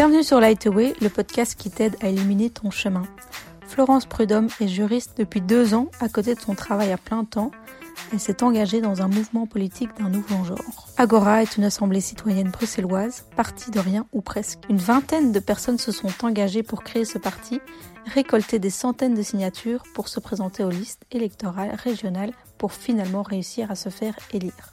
Bienvenue sur Lightway, le podcast qui t'aide à éliminer ton chemin. Florence Prudhomme est juriste depuis deux ans à côté de son travail à plein temps. Elle s'est engagée dans un mouvement politique d'un nouveau genre. Agora est une assemblée citoyenne bruxelloise, parti de rien ou presque. Une vingtaine de personnes se sont engagées pour créer ce parti, récolter des centaines de signatures pour se présenter aux listes électorales régionales pour finalement réussir à se faire élire.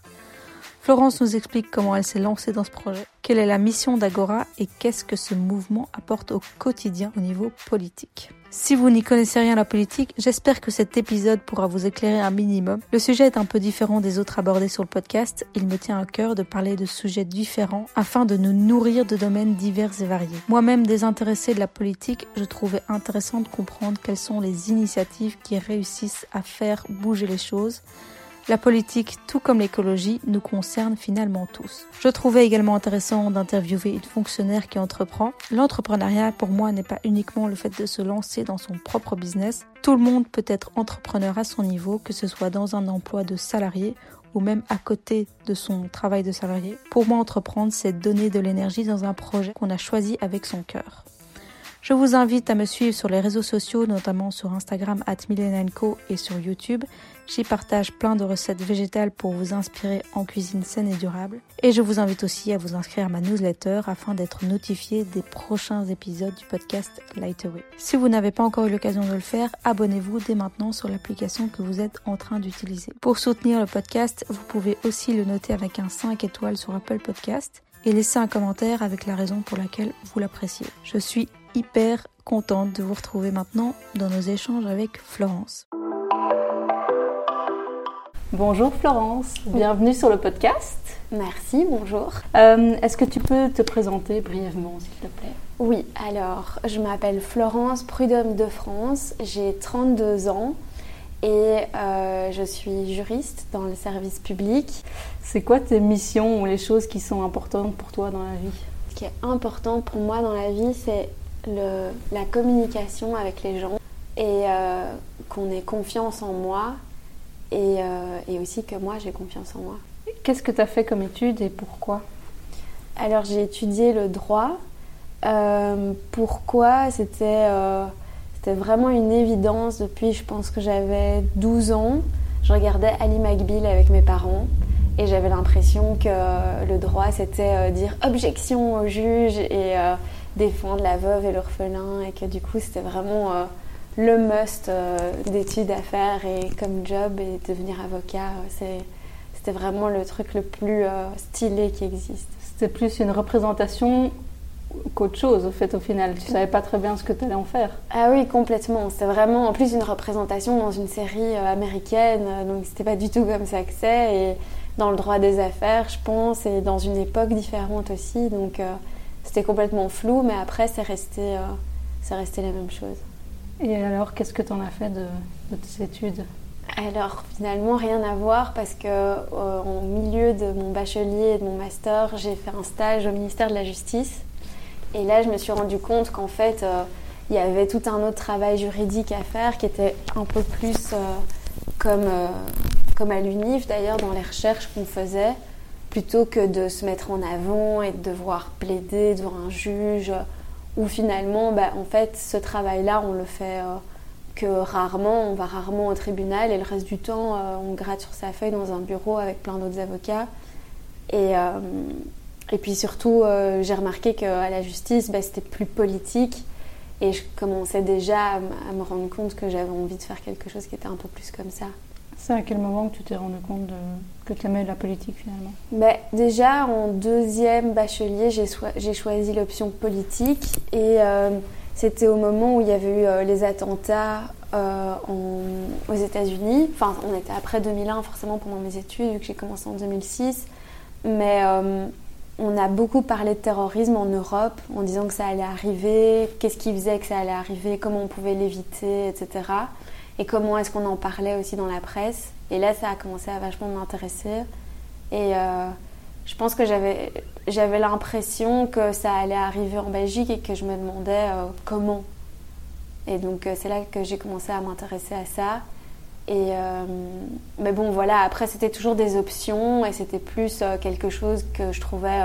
Florence nous explique comment elle s'est lancée dans ce projet, quelle est la mission d'Agora et qu'est-ce que ce mouvement apporte au quotidien au niveau politique? Si vous n'y connaissez rien à la politique, j'espère que cet épisode pourra vous éclairer un minimum. Le sujet est un peu différent des autres abordés sur le podcast. Il me tient à cœur de parler de sujets différents afin de nous nourrir de domaines divers et variés. Moi-même désintéressée de la politique, je trouvais intéressant de comprendre quelles sont les initiatives qui réussissent à faire bouger les choses la politique, tout comme l'écologie, nous concerne finalement tous. Je trouvais également intéressant d'interviewer une fonctionnaire qui entreprend. L'entrepreneuriat, pour moi, n'est pas uniquement le fait de se lancer dans son propre business. Tout le monde peut être entrepreneur à son niveau, que ce soit dans un emploi de salarié ou même à côté de son travail de salarié. Pour moi, entreprendre, c'est donner de l'énergie dans un projet qu'on a choisi avec son cœur. Je vous invite à me suivre sur les réseaux sociaux, notamment sur Instagram at et sur YouTube. J'y partage plein de recettes végétales pour vous inspirer en cuisine saine et durable. Et je vous invite aussi à vous inscrire à ma newsletter afin d'être notifié des prochains épisodes du podcast Lightaway. Si vous n'avez pas encore eu l'occasion de le faire, abonnez-vous dès maintenant sur l'application que vous êtes en train d'utiliser. Pour soutenir le podcast, vous pouvez aussi le noter avec un 5 étoiles sur Apple Podcast et laisser un commentaire avec la raison pour laquelle vous l'appréciez. Je suis hyper contente de vous retrouver maintenant dans nos échanges avec Florence. Bonjour Florence, bienvenue sur le podcast. Merci, bonjour. Euh, est-ce que tu peux te présenter brièvement, s'il te plaît? Oui, alors, je m'appelle Florence Prudhomme de France, j'ai 32 ans et euh, je suis juriste dans le service public. C'est quoi tes missions ou les choses qui sont importantes pour toi dans la vie? Ce qui est important pour moi dans la vie, c'est la communication avec les gens et euh, qu'on ait confiance en moi euh, et, aussi que moi j'ai confiance en moi. Qu'est-ce que tu as fait comme étude et pourquoi? Alors j'ai étudié le droit. Euh, pourquoi? C'était vraiment une évidence depuis je pense que j'avais 12 ans. Je regardais Ali McBeal avec mes parents et j'avais l'impression que le droit c'était dire objection au juge et défendre la veuve et l'orphelin et que du coup c'était vraiment euh, le must euh, d'études à faire et comme job et devenir avocat, euh, c'était vraiment le truc le plus stylé qui existe. C'était plus une représentation qu'autre chose au fait au final. Tu savais pas très bien ce que tu allais en faire. Ah oui, complètement. C'était vraiment en plus une représentation dans une série américaine, donc c'était pas du tout comme ça que c'est et dans le droit des affaires, je pense, et dans une époque différente aussi. Donc c'était complètement flou, mais après, c'est resté, euh, c'est resté la même chose. Et alors, qu'est-ce que tu en as fait de, tes études? Alors finalement rien à voir parce que euh, au milieu de mon bachelier et de mon master, j'ai fait un stage au ministère de la Justice. Et là je me suis rendu compte qu'en fait euh, il y avait tout un autre travail juridique à faire qui était un peu plus comme, comme à l'UNIF d'ailleurs dans les recherches qu'on faisait plutôt que de se mettre en avant et de devoir plaider devant un juge, où finalement, bah, en fait, ce travail-là, on le fait euh, que rarement, on va rarement au tribunal et le reste du temps, euh, on gratte sur sa feuille dans un bureau avec plein d'autres avocats. Et, euh, puis surtout, j'ai remarqué qu'à la justice, bah, c'était plus politique et je commençais déjà à me rendre compte que j'avais envie de faire quelque chose qui était un peu plus comme ça. À quel moment que tu t'es rendu compte que tu aimais la politique finalement bah, Déjà en deuxième bachelier, j'ai choisi l'option politique et euh, c'était au moment où il y avait eu euh, les attentats euh, aux États-Unis. Enfin, on était après 2001 forcément pendant mes études vu que j'ai commencé en 2006. Mais on a beaucoup parlé de terrorisme en Europe en disant que ça allait arriver, qu'est-ce qui faisait que ça allait arriver, comment on pouvait l'éviter, etc et comment est-ce qu'on en parlait aussi dans la presse. Et là, ça a commencé à vachement m'intéresser. Et euh, je pense que j'avais, j'avais l'impression que ça allait arriver en Belgique et que je me demandais euh, comment. Et donc, euh, c'est là que j'ai commencé à m'intéresser à ça. Et, mais bon, voilà, après, c'était toujours des options et c'était plus quelque chose que je trouvais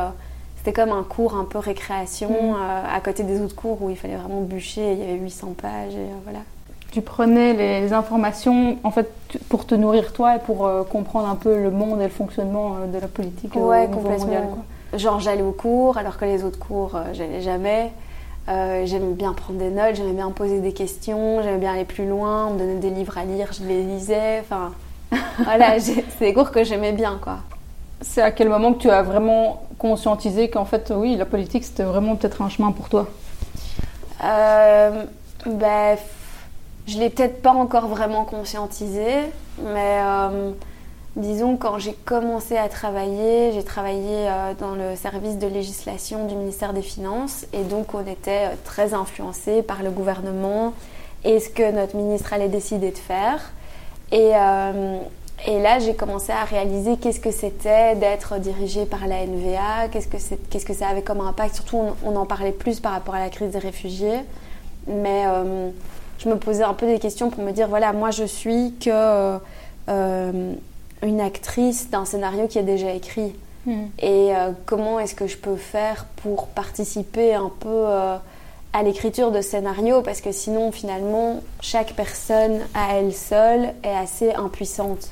c'était comme un cours un peu récréation mm. à côté des autres cours où il fallait vraiment bûcher. Il y avait 800 pages et voilà. Tu prenais les, informations en fait pour te nourrir toi et pour comprendre un peu le monde et le fonctionnement de la politique ouais, complètement. Genre j'allais au cours alors que les autres cours j'allais jamais. Euh, j'aimais bien prendre des notes, j'aimais bien poser des questions, j'aimais bien aller plus loin, on me donnait des livres à lire, je les lisais. Enfin, voilà, c'est des cours que j'aimais bien, quoi. C'est à quel moment que tu as vraiment conscientisé qu'en fait, oui, la politique, c'était vraiment peut-être un chemin pour toi? Euh, ben, Je l'ai peut-être pas encore vraiment conscientisé, mais euh, Disons, quand j'ai commencé à travailler, j'ai travaillé euh, dans le service de législation du ministère des Finances et donc on était euh, très influencé par le gouvernement et ce que notre ministre allait décider de faire. Et, là, j'ai commencé à réaliser qu'est-ce que c'était d'être dirigé par la NVA, qu'est-ce que, qu'est-ce que ça avait comme impact. Surtout, on, en parlait plus par rapport à la crise des réfugiés. Mais je me posais un peu des questions pour me dire, voilà, moi je suis que une actrice d'un scénario qui est déjà écrit. Hmm. Et euh, comment est-ce que je peux faire pour participer un peu euh, à l'écriture de scénario? Parce que sinon, finalement, chaque personne à elle seule est assez impuissante.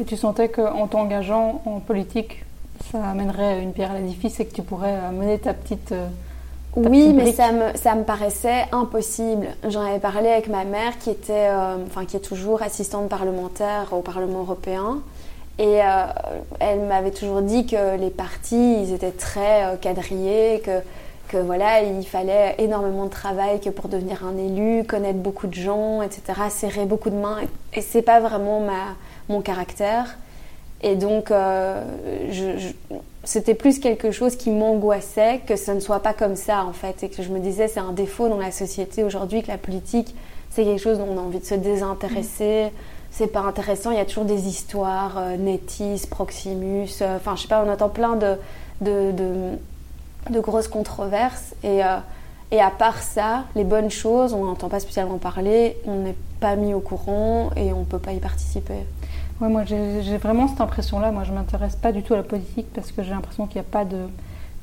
Et tu sentais qu'en t'engageant en politique, ça amènerait une pierre à l'édifice et que tu pourrais euh, mener ta petite... oui, mais ça me, ça me paraissait impossible. J'en avais parlé avec ma mère qui était, enfin qui est toujours assistante parlementaire au Parlement européen. Et euh, elle m'avait toujours dit que les partis, ils étaient très euh, quadrillés, que, que voilà, il fallait énormément de travail que pour devenir un élu, connaître beaucoup de gens, etc., serrer beaucoup de mains. Et c'est pas vraiment ma, mon caractère. Et donc, euh, c'était plus quelque chose qui m'angoissait que ce ne soit pas comme ça, en fait. Et que je me disais, c'est un défaut dans la société aujourd'hui, que la politique, c'est quelque chose dont on a envie de se désintéresser c'est pas intéressant. Il y a toujours des histoires, euh, Netis, Proximus, euh, enfin, je sais pas, on entend plein de, de, de, grosses controverses. Et, euh, et à part ça, les bonnes choses, on n'entend pas spécialement parler, on n'est pas mis au courant et on peut pas y participer. Ouais, moi j'ai vraiment cette impression-là. Moi je m'intéresse pas du tout à la politique parce que j'ai l'impression qu'il n'y a pas de.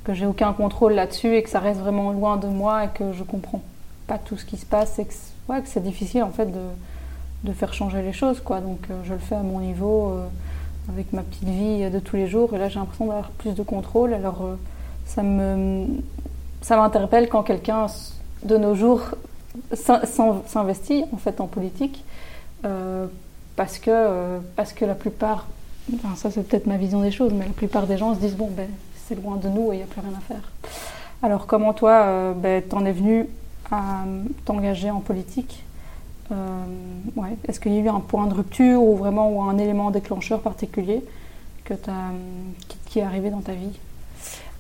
que j'ai aucun contrôle là-dessus et que ça reste vraiment loin de moi et que je comprends pas tout ce qui se passe et que, ouais, c'est difficile en fait de de faire changer les choses. Quoi. Donc euh, je le fais à mon niveau, euh, avec ma petite vie de tous les jours. Et là, j'ai l'impression d'avoir plus de contrôle. Alors euh, ça me ça m'interpelle quand quelqu'un de nos jours s'investit en fait en politique parce que parce que la plupart ça c'est peut-être ma vision des choses mais la plupart des gens se disent bon ben c'est loin de nous et il n'y a plus rien à faire alors comment toi ben, t'en es venu à t'engager en politique? Euh, ouais. Est-ce qu'il y a eu un point de rupture ou vraiment ou un élément déclencheur particulier que qui, qui, est arrivé dans ta vie?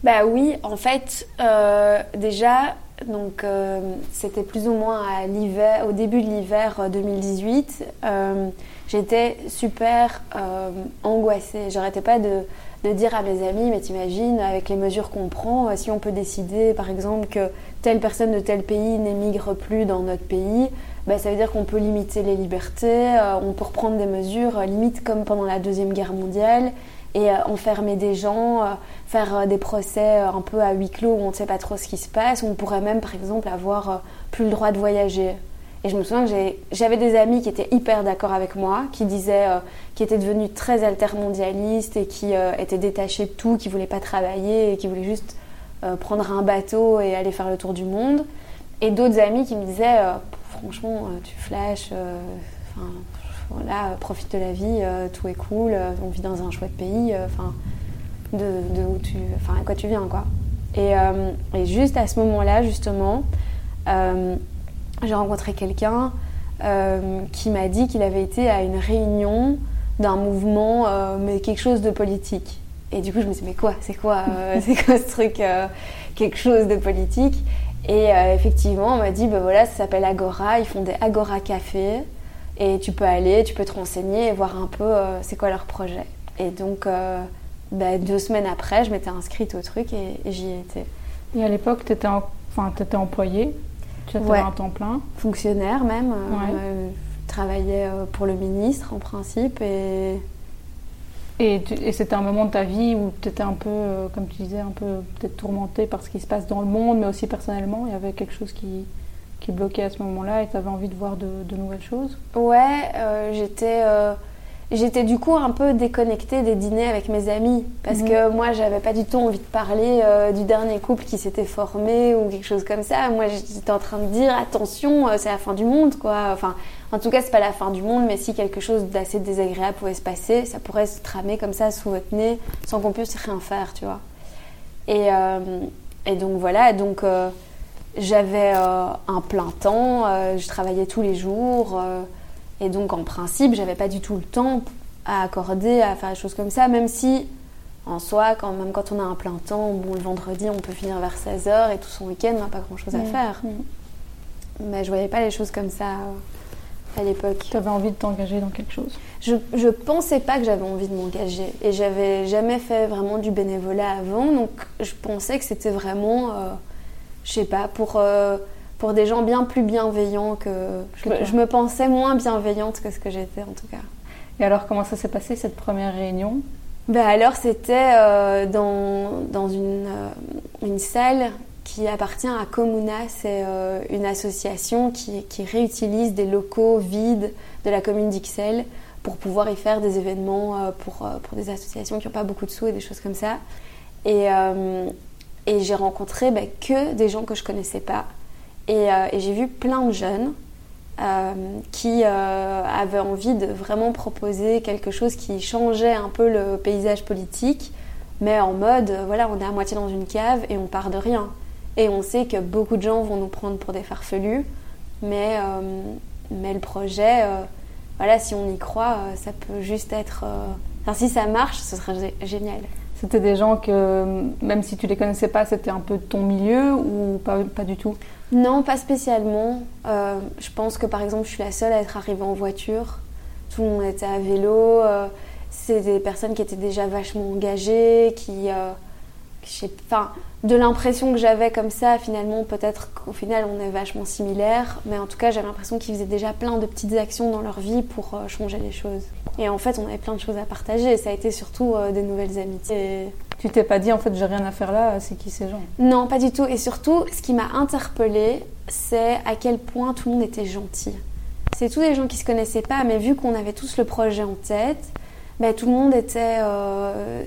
Bah oui, en fait, euh, déjà, donc euh, c'était plus ou moins à l'hiver, au début de l'hiver 2018. J'étais super angoissée. J'arrêtais pas de, de, dire à mes amis, mais t'imagines, avec les mesures qu'on prend, si on peut décider, par exemple, que telle personne de tel pays n'émigre plus dans notre pays, bah, ça veut dire qu'on peut limiter les libertés, euh, on peut reprendre des mesures, euh, limite comme pendant la Deuxième Guerre mondiale, et euh, enfermer des gens, faire des procès un peu à huis clos où on ne sait pas trop ce qui se passe. On pourrait même, par exemple, avoir plus le droit de voyager. Et je me souviens que j'avais des amis qui étaient hyper d'accord avec moi, qui disaient, qui étaient devenus très altermondialistes et qui étaient détachés de tout, qui voulaient pas travailler et qui voulaient juste prendre un bateau et aller faire le tour du monde. Et d'autres amis qui me disaient, franchement, euh, tu flashes, euh, voilà, profite de la vie, euh, tout est cool, on vit dans un chouette pays, enfin, de, où tu, à quoi tu viens, quoi. Et, et juste à ce moment-là, justement, j'ai rencontré quelqu'un qui m'a dit qu'il avait été à une réunion d'un mouvement, mais quelque chose de politique. Et du coup, je me suis dit, mais quoi? C'est quoi, c'est quoi ce truc Quelque chose de politique? Et euh, effectivement, on m'a dit, ben voilà, ça s'appelle Agora, ils font des Agora Café. Et tu peux aller, tu peux te renseigner et voir un peu euh, c'est quoi leur projet. Et donc, euh, ben, deux semaines après, je m'étais inscrite au truc et, j'y étais. Et à l'époque, tu enfin, étais employée? Tu étais un temps plein Fonctionnaire même. je travaillais pour le ministre en principe. Et Et, et c'était un moment de ta vie où tu étais un peu, euh, comme tu disais, un peu peut-être tourmentée par ce qui se passe dans le monde, mais aussi personnellement. Il y avait quelque chose qui, qui bloquait à ce moment-là et tu avais envie de voir de, de nouvelles choses? Ouais, euh, j'étais euh, j'étais du coup un peu déconnectée des dîners avec mes amis parce Mhm. que moi j'avais pas du tout envie de parler euh, du dernier couple qui s'était formé ou quelque chose comme ça. Moi j'étais en train de dire attention, euh, c'est la fin du monde quoi. Enfin, en tout cas, c'est pas la fin du monde, mais si quelque chose d'assez désagréable pouvait se passer, ça pourrait se tramer comme ça sous votre nez sans qu'on puisse rien faire, tu vois. Et, euh, et donc voilà, donc euh, j'avais un plein temps, je travaillais tous les jours, et donc en principe, j'avais pas du tout le temps à accorder à faire des choses comme ça, même si en soi, quand même quand on a un plein temps, bon, le vendredi, on peut finir vers 16h et tout son week-end, on n'a pas grand chose à Mhm. faire. Mhm. Mais je voyais pas les choses comme ça euh, à l'époque. Tu avais envie de t'engager dans quelque chose? Je, je pensais pas que j'avais envie de m'engager et j'avais jamais fait vraiment du bénévolat avant, donc je pensais que c'était vraiment, euh, je sais pas, pour, euh, pour des gens bien plus bienveillants que. Je, Que me- toi. je me pensais moins bienveillante que ce que j'étais en tout cas. Et alors, comment ça s'est passé cette première réunion? Ben alors c'était euh, dans, dans une, euh, une salle qui appartient à Comuna, c'est euh, une association qui, qui réutilise des locaux vides de la commune d'Ixelles pour pouvoir y faire des événements pour, pour des associations qui n'ont pas beaucoup de sous et des choses comme ça. Et, et j'ai rencontré ben, que des gens que je connaissais pas. Et, euh, et j'ai vu plein de jeunes euh, qui euh, avaient envie de vraiment proposer quelque chose qui changeait un peu le paysage politique, mais en mode, voilà, on est à moitié dans une cave et on part de rien. Et on sait que beaucoup de gens vont nous prendre pour des farfelus, mais, mais le projet, voilà, si on y croit, ça peut juste être... Enfin, si ça marche, ce serait gé- génial. C'était des gens que, même si tu les connaissais pas, c'était un peu ton milieu ou pas du tout? Non, pas spécialement. Euh, je pense que par exemple, je suis la seule à être arrivée en voiture. Tout le monde était à vélo. euh, c'est des personnes qui étaient déjà vachement engagées, qui, euh, enfin, de l'impression que j'avais comme ça, finalement, peut-être qu'au final, on est vachement similaires. Mais en tout cas, j'avais l'impression qu'ils faisaient déjà plein de petites actions dans leur vie pour euh, changer les choses. Et en fait, on avait plein de choses à partager. Et ça a été surtout des nouvelles amitiés. Tu t'es pas dit, en fait, j'ai rien à faire là, c'est qui ces gens Non, pas du tout. Et surtout, ce qui m'a interpellée, c'est à quel point tout le monde était gentil. C'est tous des gens qui se connaissaient pas, mais vu qu'on avait tous le projet en tête, ben, tout le monde était. euh,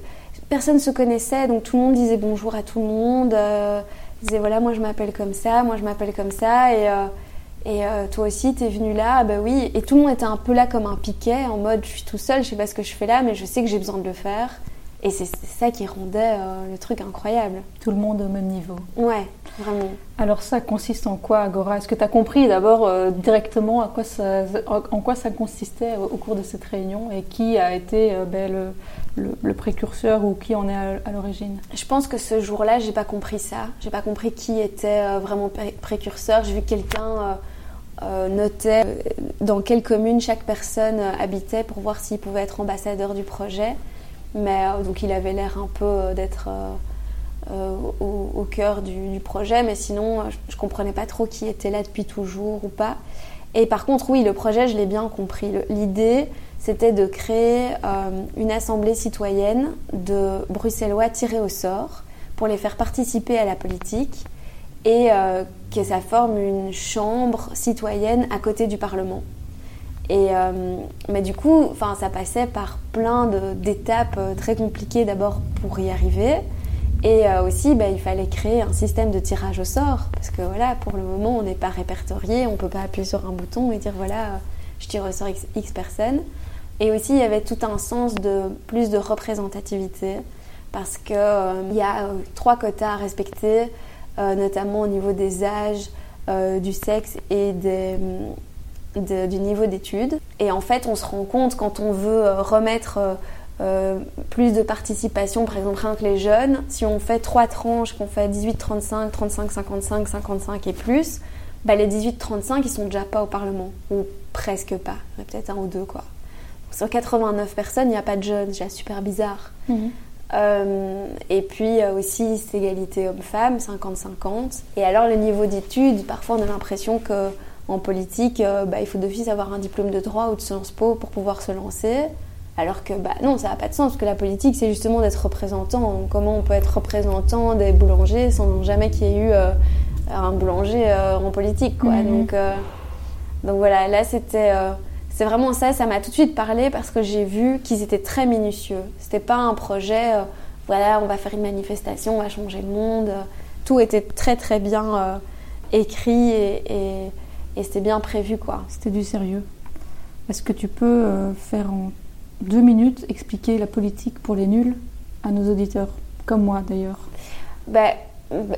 personne se connaissait, donc tout le monde disait bonjour à tout le monde. euh, disait voilà, moi je m'appelle comme ça, moi je m'appelle comme ça, et. euh, et euh, toi aussi, t'es venu là, Ah bah oui. Et tout le monde était un peu là comme un piquet, en mode je suis tout seul, je sais pas ce que je fais là, mais je sais que j'ai besoin de le faire. Et c'est ça qui rendait euh, le truc incroyable. Tout le monde au même niveau. Ouais, vraiment. Alors ça consiste en quoi, Agora? Est-ce que tu as compris d'abord euh, directement à quoi ça, en quoi ça consistait au, au cours de cette réunion et qui a été euh, ben, le, le- le précurseur ou qui en est à, à l'origine? Je pense que ce jour-là, j'ai pas compris ça. J'ai pas compris qui était vraiment pré- précurseur. J'ai vu que quelqu'un notait dans quelle commune chaque personne habitait pour voir s'il pouvait être ambassadeur du projet. Mais euh, donc il avait l'air un peu euh, d'être euh, au, cœur du, projet, mais sinon je, comprenais pas trop qui était là depuis toujours ou pas. Et par contre, oui, le projet, je l'ai bien compris. L'idée, c'était de créer une assemblée citoyenne de Bruxellois tirés au sort pour les faire participer à la politique et que ça forme une chambre citoyenne à côté du Parlement. Et, euh, mais du coup, ça passait par plein d'étapes euh, très compliquées d'abord pour y arriver. Et euh, aussi, bah, il fallait créer un système de tirage au sort. Parce que voilà, pour le moment, on n'est pas répertorié, on ne peut pas appuyer sur un bouton et dire voilà, euh, je tire au sort X, X personnes. Et aussi, il y avait tout un sens de plus de représentativité. Parce qu'il il y a euh, trois quotas à respecter, euh, notamment au niveau des âges, euh, du sexe et des, de- du niveau d'études. Et en fait, on se rend compte quand on veut euh, remettre euh, euh, plus de participation, par exemple rien que les jeunes, si on fait trois tranches, qu'on fait 18-35, 35-55, 55 et plus, bah les 18-35 ils sont déjà pas au Parlement, ou presque pas, peut-être un ou deux quoi. Sur 89 personnes, il n'y a pas de jeunes, c'est déjà super bizarre. Euh, et puis aussi c'est égalité homme-femme, 50-50. Et alors le niveau d'études, parfois on a l'impression que en politique, euh, bah, il faut d'office avoir un diplôme de droit ou de Sciences Po pour pouvoir se lancer. Alors que bah non, ça n'a pas de sens, parce que la politique, c'est justement d'être représentant. Comment on peut être représentant des boulangers sans jamais qu'il y ait eu euh, un boulanger euh, en politique, quoi. Mhm. Donc, donc voilà, là, c'était... c'est vraiment ça, ça m'a tout de suite parlé parce que j'ai vu qu'ils étaient très minutieux. C'était pas un projet, voilà, on va faire une manifestation, on va changer le monde. Tout était très très bien écrit et, et, et c'était bien prévu, quoi. C'était du sérieux. Est-ce que tu peux euh, faire en deux minutes expliquer la politique pour les nuls à nos auditeurs, comme moi d'ailleurs? Ben,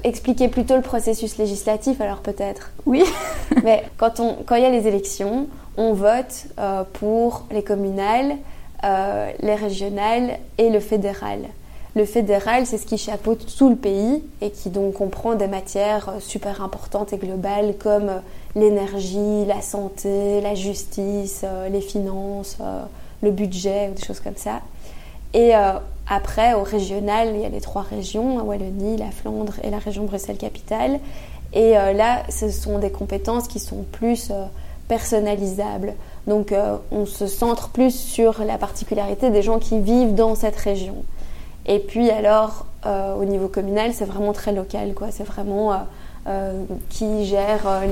expliquer plutôt le processus législatif, alors peut-être. Oui. Mais quand on, quand il y a les élections, on vote euh, pour les communales, euh, les régionales et le fédéral. Le fédéral, c'est ce qui chapeaute tout le pays et qui donc comprend des matières euh, super importantes et globales comme euh, l'énergie, la santé, la justice, euh, les finances, euh, le budget ou des choses comme ça. Et euh, après, au régional, il y a les trois régions, la Wallonie, la Flandre et la région Bruxelles-Capitale. Et là, ce sont des compétences qui sont plus personnalisables. Donc, on se centre plus sur la particularité des gens qui vivent dans cette région. Et puis, alors, au niveau communal, c'est vraiment très local, quoi. C'est vraiment euh, qui gère euh,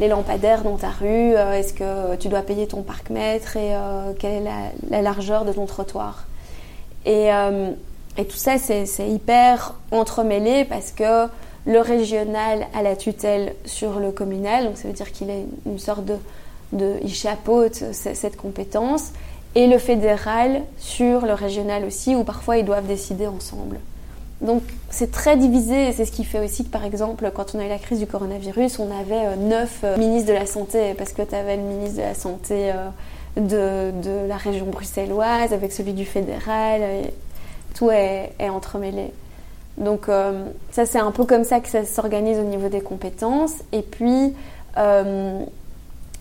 les, lampadaires dans ta rue, euh, est-ce que tu dois payer ton parc-mètre et quelle est la, la largeur de ton trottoir? Et, tout ça, c'est hyper entremêlé parce que le régional a la tutelle sur le communal, donc ça veut dire qu'il est une sorte de, de il chapeaute ce- cette compétence, et le fédéral sur le régional aussi, où parfois ils doivent décider ensemble. Donc c'est très divisé et c'est ce qui fait aussi que par exemple quand on a eu la crise du coronavirus, on avait euh, neuf euh, ministres de la santé parce que tu avais le ministre de la santé euh, de, la région bruxelloise avec celui du fédéral, et tout est, entremêlé. Donc ça c'est un peu comme ça que ça s'organise au niveau des compétences et puis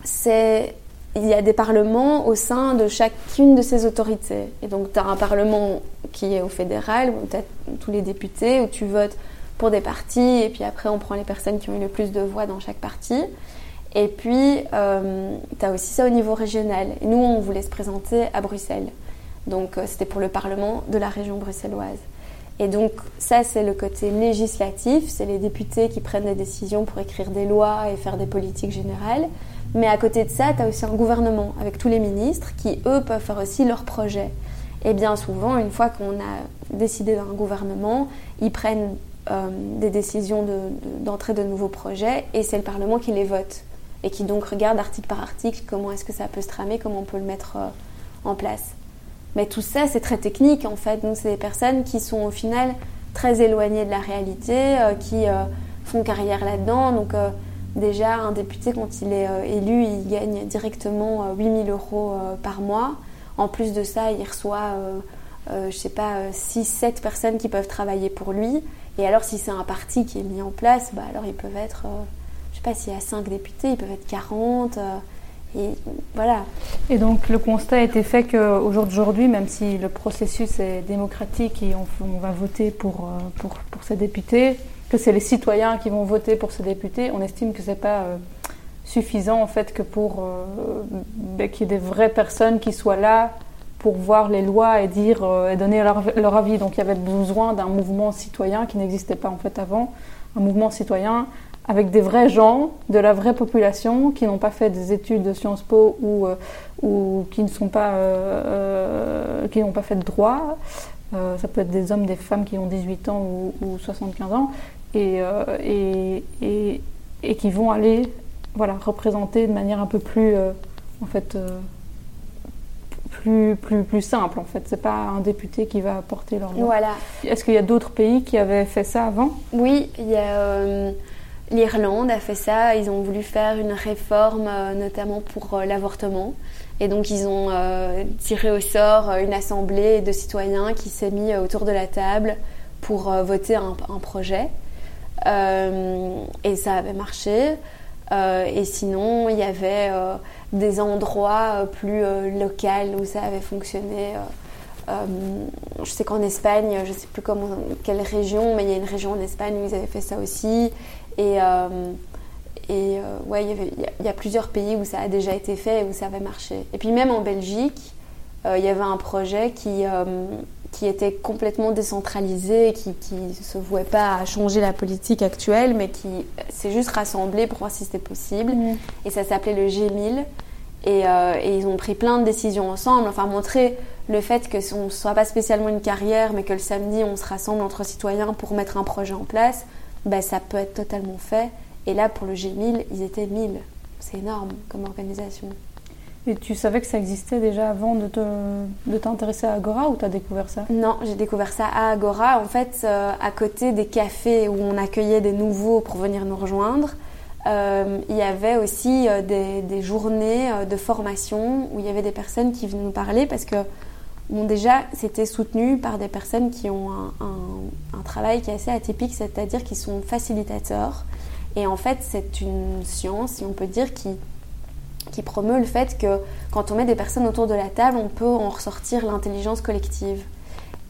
c'est il y a des parlements au sein de chacune de ces autorités. Et donc, tu as un parlement qui est au fédéral, où tu as tous les députés, où tu votes pour des partis, et puis après, on prend les personnes qui ont eu le plus de voix dans chaque parti. Et puis, euh, tu as aussi ça au niveau régional. Et nous, on voulait se présenter à Bruxelles. Donc, euh, c'était pour le Parlement de la région bruxelloise. Et donc, ça, c'est le côté législatif. C'est les députés qui prennent des décisions pour écrire des lois et faire des politiques générales. Mais à côté de ça, tu as aussi un gouvernement avec tous les ministres qui, eux, peuvent faire aussi leurs projets. Et bien souvent, une fois qu'on a décidé d'un gouvernement, ils prennent euh, des décisions de- de- d'entrée de, nouveaux projets et c'est le Parlement qui les vote. Et qui donc regarde article par article comment est-ce que ça peut se tramer, comment on peut le mettre euh, en place. Mais tout ça, c'est très technique en fait. Donc, c'est des personnes qui sont au final très éloignées de la réalité, euh, qui font carrière là-dedans. Donc, déjà, un député, quand il est euh, élu, il gagne directement euh, 8000 euros euh, par mois. En plus de ça, il reçoit, euh, euh, je sais pas, 6-7 personnes qui peuvent travailler pour lui. Et alors, si c'est un parti qui est mis en place, bah, alors ils peuvent être, euh, je sais pas, s'il y a 5 députés, ils peuvent être 40. euh, et voilà. Et donc le constat a été fait qu'aujourd'hui, même si le processus est démocratique et on, va voter pour, euh, pour, pour ces députés, que c'est les citoyens qui vont voter pour ces députés, on estime que c'est pas euh, suffisant en fait que pour euh, ben, qu'il y ait des vraies personnes qui soient là pour voir les lois et dire euh, et donner leur, avis. Donc il y avait besoin d'un mouvement citoyen qui n'existait pas en fait avant, un mouvement citoyen avec des vrais gens, de la vraie population, qui n'ont pas fait des études de Sciences Po ou, qui ne pas, qui n'ont pas fait de droit. Ça peut être des hommes, des femmes qui ont 18 ans ou 75 ans et, euh, et, et, et qui vont aller voilà, représenter de manière un peu plus, euh, en fait, euh, plus, plus, plus simple. En fait, c'est pas un député qui va porter leur loi. Voilà. Est-ce qu'il y a d'autres pays qui avaient fait ça avant? Oui, il y a l'Irlande a fait ça. Ils ont voulu faire une réforme, euh, notamment pour euh, l'avortement. Et donc ils ont euh, tiré au sort une assemblée de citoyens qui s'est mis autour de la table pour voter un, un projet. Euh, et ça avait marché. Euh, et sinon, il y avait euh, des endroits plus locaux où ça avait fonctionné. je sais qu'en Espagne, je sais plus comment, quelle région, mais il y a une région en Espagne où ils avaient fait ça aussi. Et, ouais, il y a plusieurs pays où ça a déjà été fait et où ça avait marché. Et puis même en Belgique, il y avait un projet qui, qui était complètement décentralisé, qui ne se vouait pas à changer la politique actuelle, mais qui s'est juste rassemblé pour voir si c'était possible. Mmh. Et ça s'appelait le G1000. Et, et, ils ont pris plein de décisions ensemble, enfin montrer le fait que ce ne soit pas spécialement une carrière, mais que le samedi on se rassemble entre citoyens pour mettre un projet en place, ben, ça peut être totalement fait. Et là, pour le G1000, ils étaient 1000. C'est énorme comme organisation. Et tu savais que ça existait déjà avant de, de t'intéresser à Agora ou tu as découvert ça? Non, j'ai découvert ça à Agora. En fait, euh, à côté des cafés où on accueillait des nouveaux pour venir nous rejoindre, euh, il y avait aussi euh, des, journées de formation où il y avait des personnes qui venaient nous parler parce que déjà, c'était soutenu par des personnes qui ont un, travail qui est assez atypique, c'est-à-dire qui sont facilitateurs. Et en fait, c'est une science, si on peut dire, qui, qui promeut le fait que quand on met des personnes autour de la table, on peut en ressortir l'intelligence collective.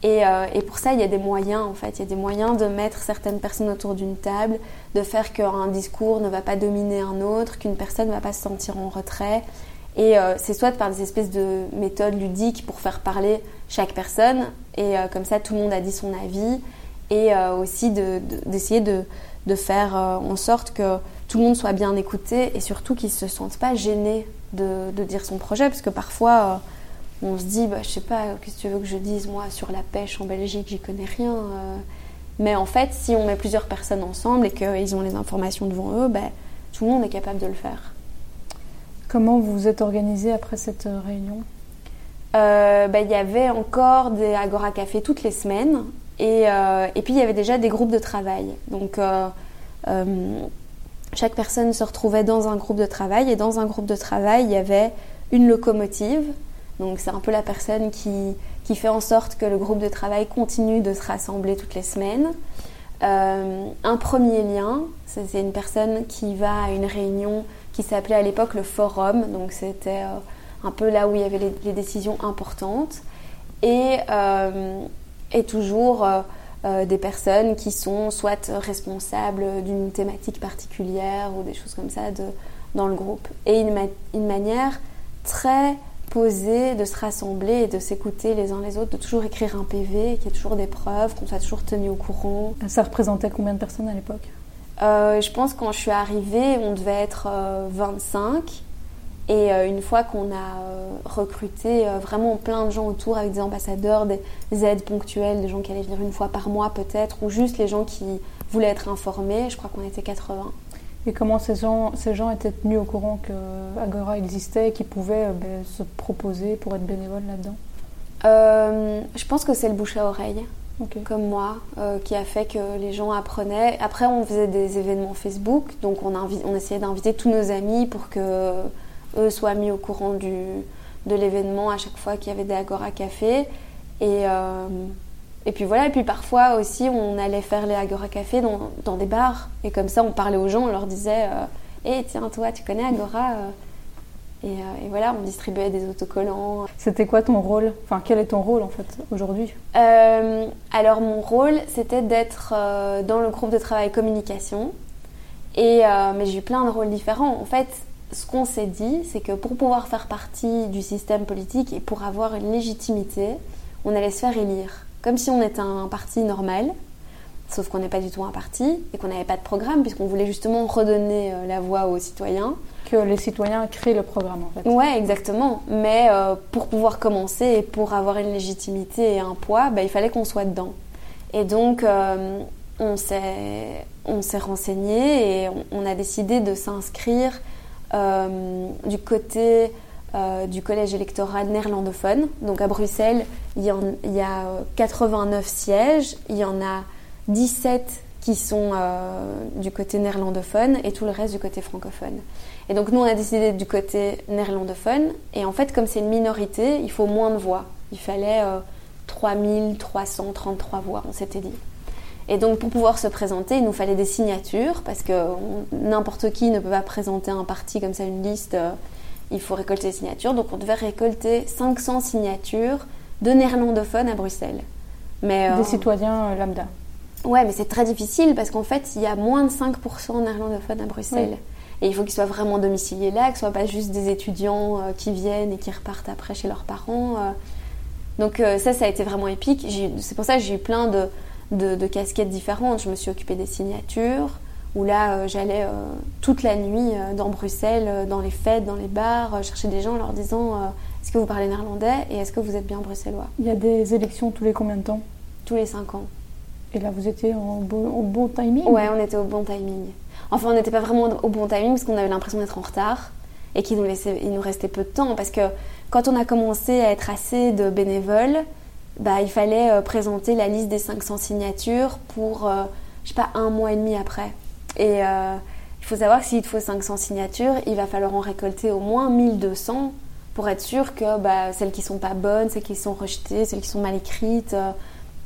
Et, euh, et, pour ça, il y a des moyens, en fait. Il y a des moyens de mettre certaines personnes autour d'une table, de faire qu'un discours ne va pas dominer un autre, qu'une personne ne va pas se sentir en retrait. Et euh, c'est soit par des espèces de méthodes ludiques pour faire parler chaque personne, et euh, comme ça tout le monde a dit son avis, et aussi d'essayer de, de, faire en sorte que tout le monde soit bien écouté et surtout qu'il ne se sente pas gêné de, de, dire son projet, parce que parfois on se dit, bah, je sais pas, qu'est-ce que tu veux que je dise moi sur la pêche en Belgique, j'y connais rien. Mais en fait, si on met plusieurs personnes ensemble et qu'ils ont les informations devant eux, bah, tout le monde est capable de le faire. Comment vous vous êtes organisé après cette euh, réunion? Euh, bah, Il y avait encore des Agora Café toutes les semaines. Et, euh, et, puis il y avait déjà des groupes de travail. Donc chaque personne se retrouvait dans un groupe de travail. Et dans un groupe de travail, il y avait une locomotive. Donc c'est un peu la personne qui, qui, fait en sorte que le groupe de travail continue de se rassembler toutes les semaines. un premier lien, c'est une personne qui va à une réunion qui s'appelait à l'époque le forum. Donc c'était euh, un peu là où il y avait les, décisions importantes. Et, euh, et toujours euh, des personnes qui sont soit responsables d'une thématique particulière ou des choses comme ça de, dans le groupe. Et une, une manière très posée de se rassembler et de s'écouter les uns les autres, de toujours écrire un PV, qu'il y ait toujours des preuves, qu'on soit toujours tenu au courant. Ça représentait combien de personnes à l'époque? Euh, je pense quand je suis arrivée, on devait être 25. Euh, et euh, une fois qu'on a recruté vraiment plein de gens autour avec des ambassadeurs, des aides ponctuelles, des gens qui allaient venir une fois par mois peut-être, ou juste les gens qui voulaient être informés, je crois qu'on était 80. Et comment ces gens, ces gens étaient tenus au courant que Agora existait et qu'ils pouvaient ben, se proposer pour être bénévoles là-dedans? Je pense que c'est le bouche à oreille comme moi, euh, qui a fait que les gens apprenaient. Après, on faisait des événements Facebook, donc on, on essayait d'inviter tous nos amis pour que eux soient mis au courant du, de l'événement à chaque fois qu'il y avait des Agora Café. Et, euh, et puis voilà, et puis parfois aussi, on allait faire les Agora Café dans, dans des bars. Et comme ça, on parlait aux gens, on leur disait Hé, euh, tiens, toi, tu connais Agora et, euh, et, voilà, on distribuait des autocollants. C'était quoi ton rôle? Enfin, quel est ton rôle en fait aujourd'hui? Euh, Alors, mon rôle, c'était d'être euh, dans le groupe de travail communication. Et, mais j'ai eu plein de rôles différents. En fait, ce qu'on s'est dit, c'est que pour pouvoir faire partie du système politique et pour avoir une légitimité, on allait se faire élire. Comme si on était un parti normal, sauf qu'on n'est pas du tout un parti et qu'on n'avait pas de programme, puisqu'on voulait justement redonner la voix aux citoyens que les citoyens créent le programme en fait. Ouais, exactement. Mais euh, pour pouvoir commencer et pour avoir une légitimité et un poids, bah, il fallait qu'on soit dedans. Et donc, euh, on s'est renseigné et on, a décidé de s'inscrire euh, du côté du collège électoral néerlandophone. Donc à Bruxelles, il y, a 89 sièges, il y en a 17 qui sont du côté néerlandophone et tout le reste du côté francophone. Et donc nous, on a décidé du côté néerlandophone. Et en fait, comme c'est une minorité, il faut moins de voix. Il fallait 3333 euh, voix, on s'était dit. Et donc pour pouvoir se présenter, il nous fallait des signatures, parce que n'importe qui ne peut pas présenter un parti comme ça, une liste. Euh, il faut récolter des signatures. Donc on devait récolter 500 signatures de néerlandophones à Bruxelles. Mais, des euh, citoyens lambda. Ouais, mais c'est très difficile parce qu'en fait, il y a moins de 5% néerlandophones à Bruxelles. Et il faut qu'ils soient vraiment domiciliés là, que ce soit pas juste des étudiants qui viennent et qui repartent après chez leurs parents. Donc ça, ça a été vraiment épique. C'est pour ça que j'ai eu plein de, de, casquettes différentes. Je me suis occupée des signatures, où là, j'allais toute la nuit dans Bruxelles, dans les fêtes, dans les bars, chercher des gens en leur disant est-ce que vous parlez néerlandais et est-ce que vous êtes bien bruxellois? Il y a des élections tous les combien de temps? Tous les 5 ans. Et là, vous étiez au bon timing? Ouais, on était au bon timing. Enfin, on n'était pas vraiment au bon timing parce qu'on avait l'impression d'être en retard et qu'il nous, il nous restait peu de temps parce que quand on a commencé à être assez de bénévoles, bah, il fallait euh, présenter la liste des 500 signatures pour, euh, je sais pas, un mois et demi après. Et euh, il faut savoir que s'il te faut 500 signatures, il va falloir en récolter au moins 1200 pour être sûr que bah, celles qui sont pas bonnes, celles qui sont rejetées, celles qui sont mal écrites,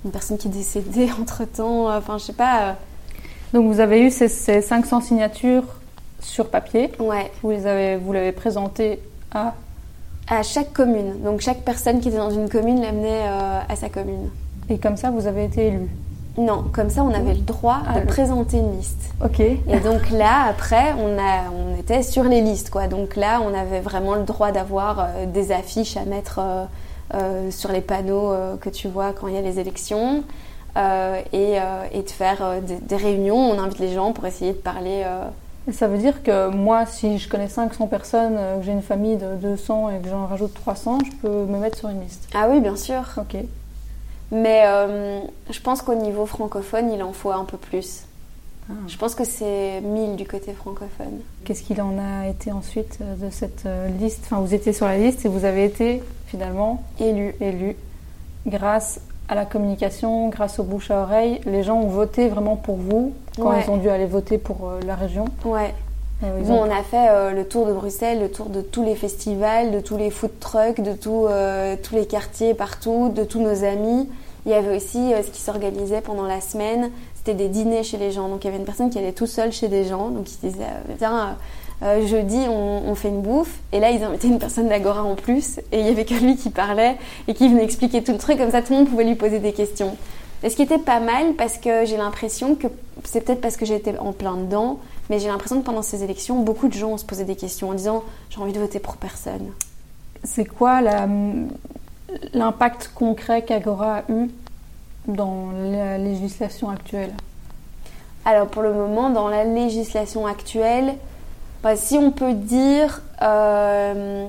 une personne qui est décédée entre temps, euh, enfin je sais pas. Donc vous avez eu ces, 500 signatures sur papier. Ouais. Vous les avez, vous l'avez présenté à à chaque commune. Donc chaque personne qui était dans une commune l'amenait à sa commune. Et comme ça, vous avez été élu non, comme ça, on avait le droit de ah, présenter une liste. Ok. Et donc là, après, on, a, on était sur les listes, quoi. Donc là, on avait vraiment le droit d'avoir euh, des affiches à mettre euh, euh, sur les panneaux que tu vois quand il y a les élections et, de faire des, réunions. On invite les gens pour essayer de parler. Ça veut dire que moi, si je connais 500 personnes, que j'ai une famille de 200 et que j'en rajoute 300, je peux me mettre sur une liste. Ah oui, bien sûr. Ok. Mais euh, je pense qu'au niveau francophone, il en faut un peu plus. Ah. Je pense que c'est 1000 du côté francophone. Qu'est-ce qu'il en a été ensuite euh, de cette euh, liste? Enfin, vous étiez sur la liste et vous avez été finalement élu. élu grâce à la communication, grâce aux bouche à oreille. Les gens ont voté vraiment pour vous quand ils ont dû aller voter pour la région. Ouais. Bon, on a fait le tour de Bruxelles, le tour de tous les festivals, de tous les food trucks, de tous les quartiers partout, de tous nos amis. Il y avait aussi euh, ce qui s'organisait pendant la semaine, c'était des dîners chez les gens. Donc il y avait une personne qui allait tout seul chez des gens, donc il disait euh, tiens, euh, jeudi on, fait une bouffe, et là ils invitaient une personne d'Agora en plus, et il y avait que lui qui parlait et qui venait expliquer tout le truc, comme ça tout le monde pouvait lui poser des questions. Et ce qui était pas mal parce que j'ai l'impression que c'est peut-être parce que j'étais en plein dedans, mais j'ai l'impression que pendant ces élections, beaucoup de gens se posaient des questions en disant j'ai envie de voter pour personne. C'est quoi l'impact concret qu'Agora a eu dans la législation actuelle? Alors pour le moment, dans la législation actuelle, bah, si on peut dire, euh,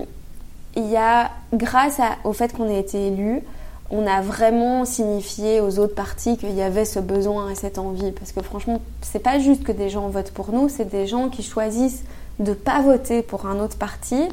il y a, grâce au fait qu'on ait été élu, on a vraiment signifié aux autres partis qu'il y avait ce besoin et cette envie. Parce que franchement, c'est pas juste que des gens votent pour nous, c'est des gens qui choisissent de pas voter pour un autre parti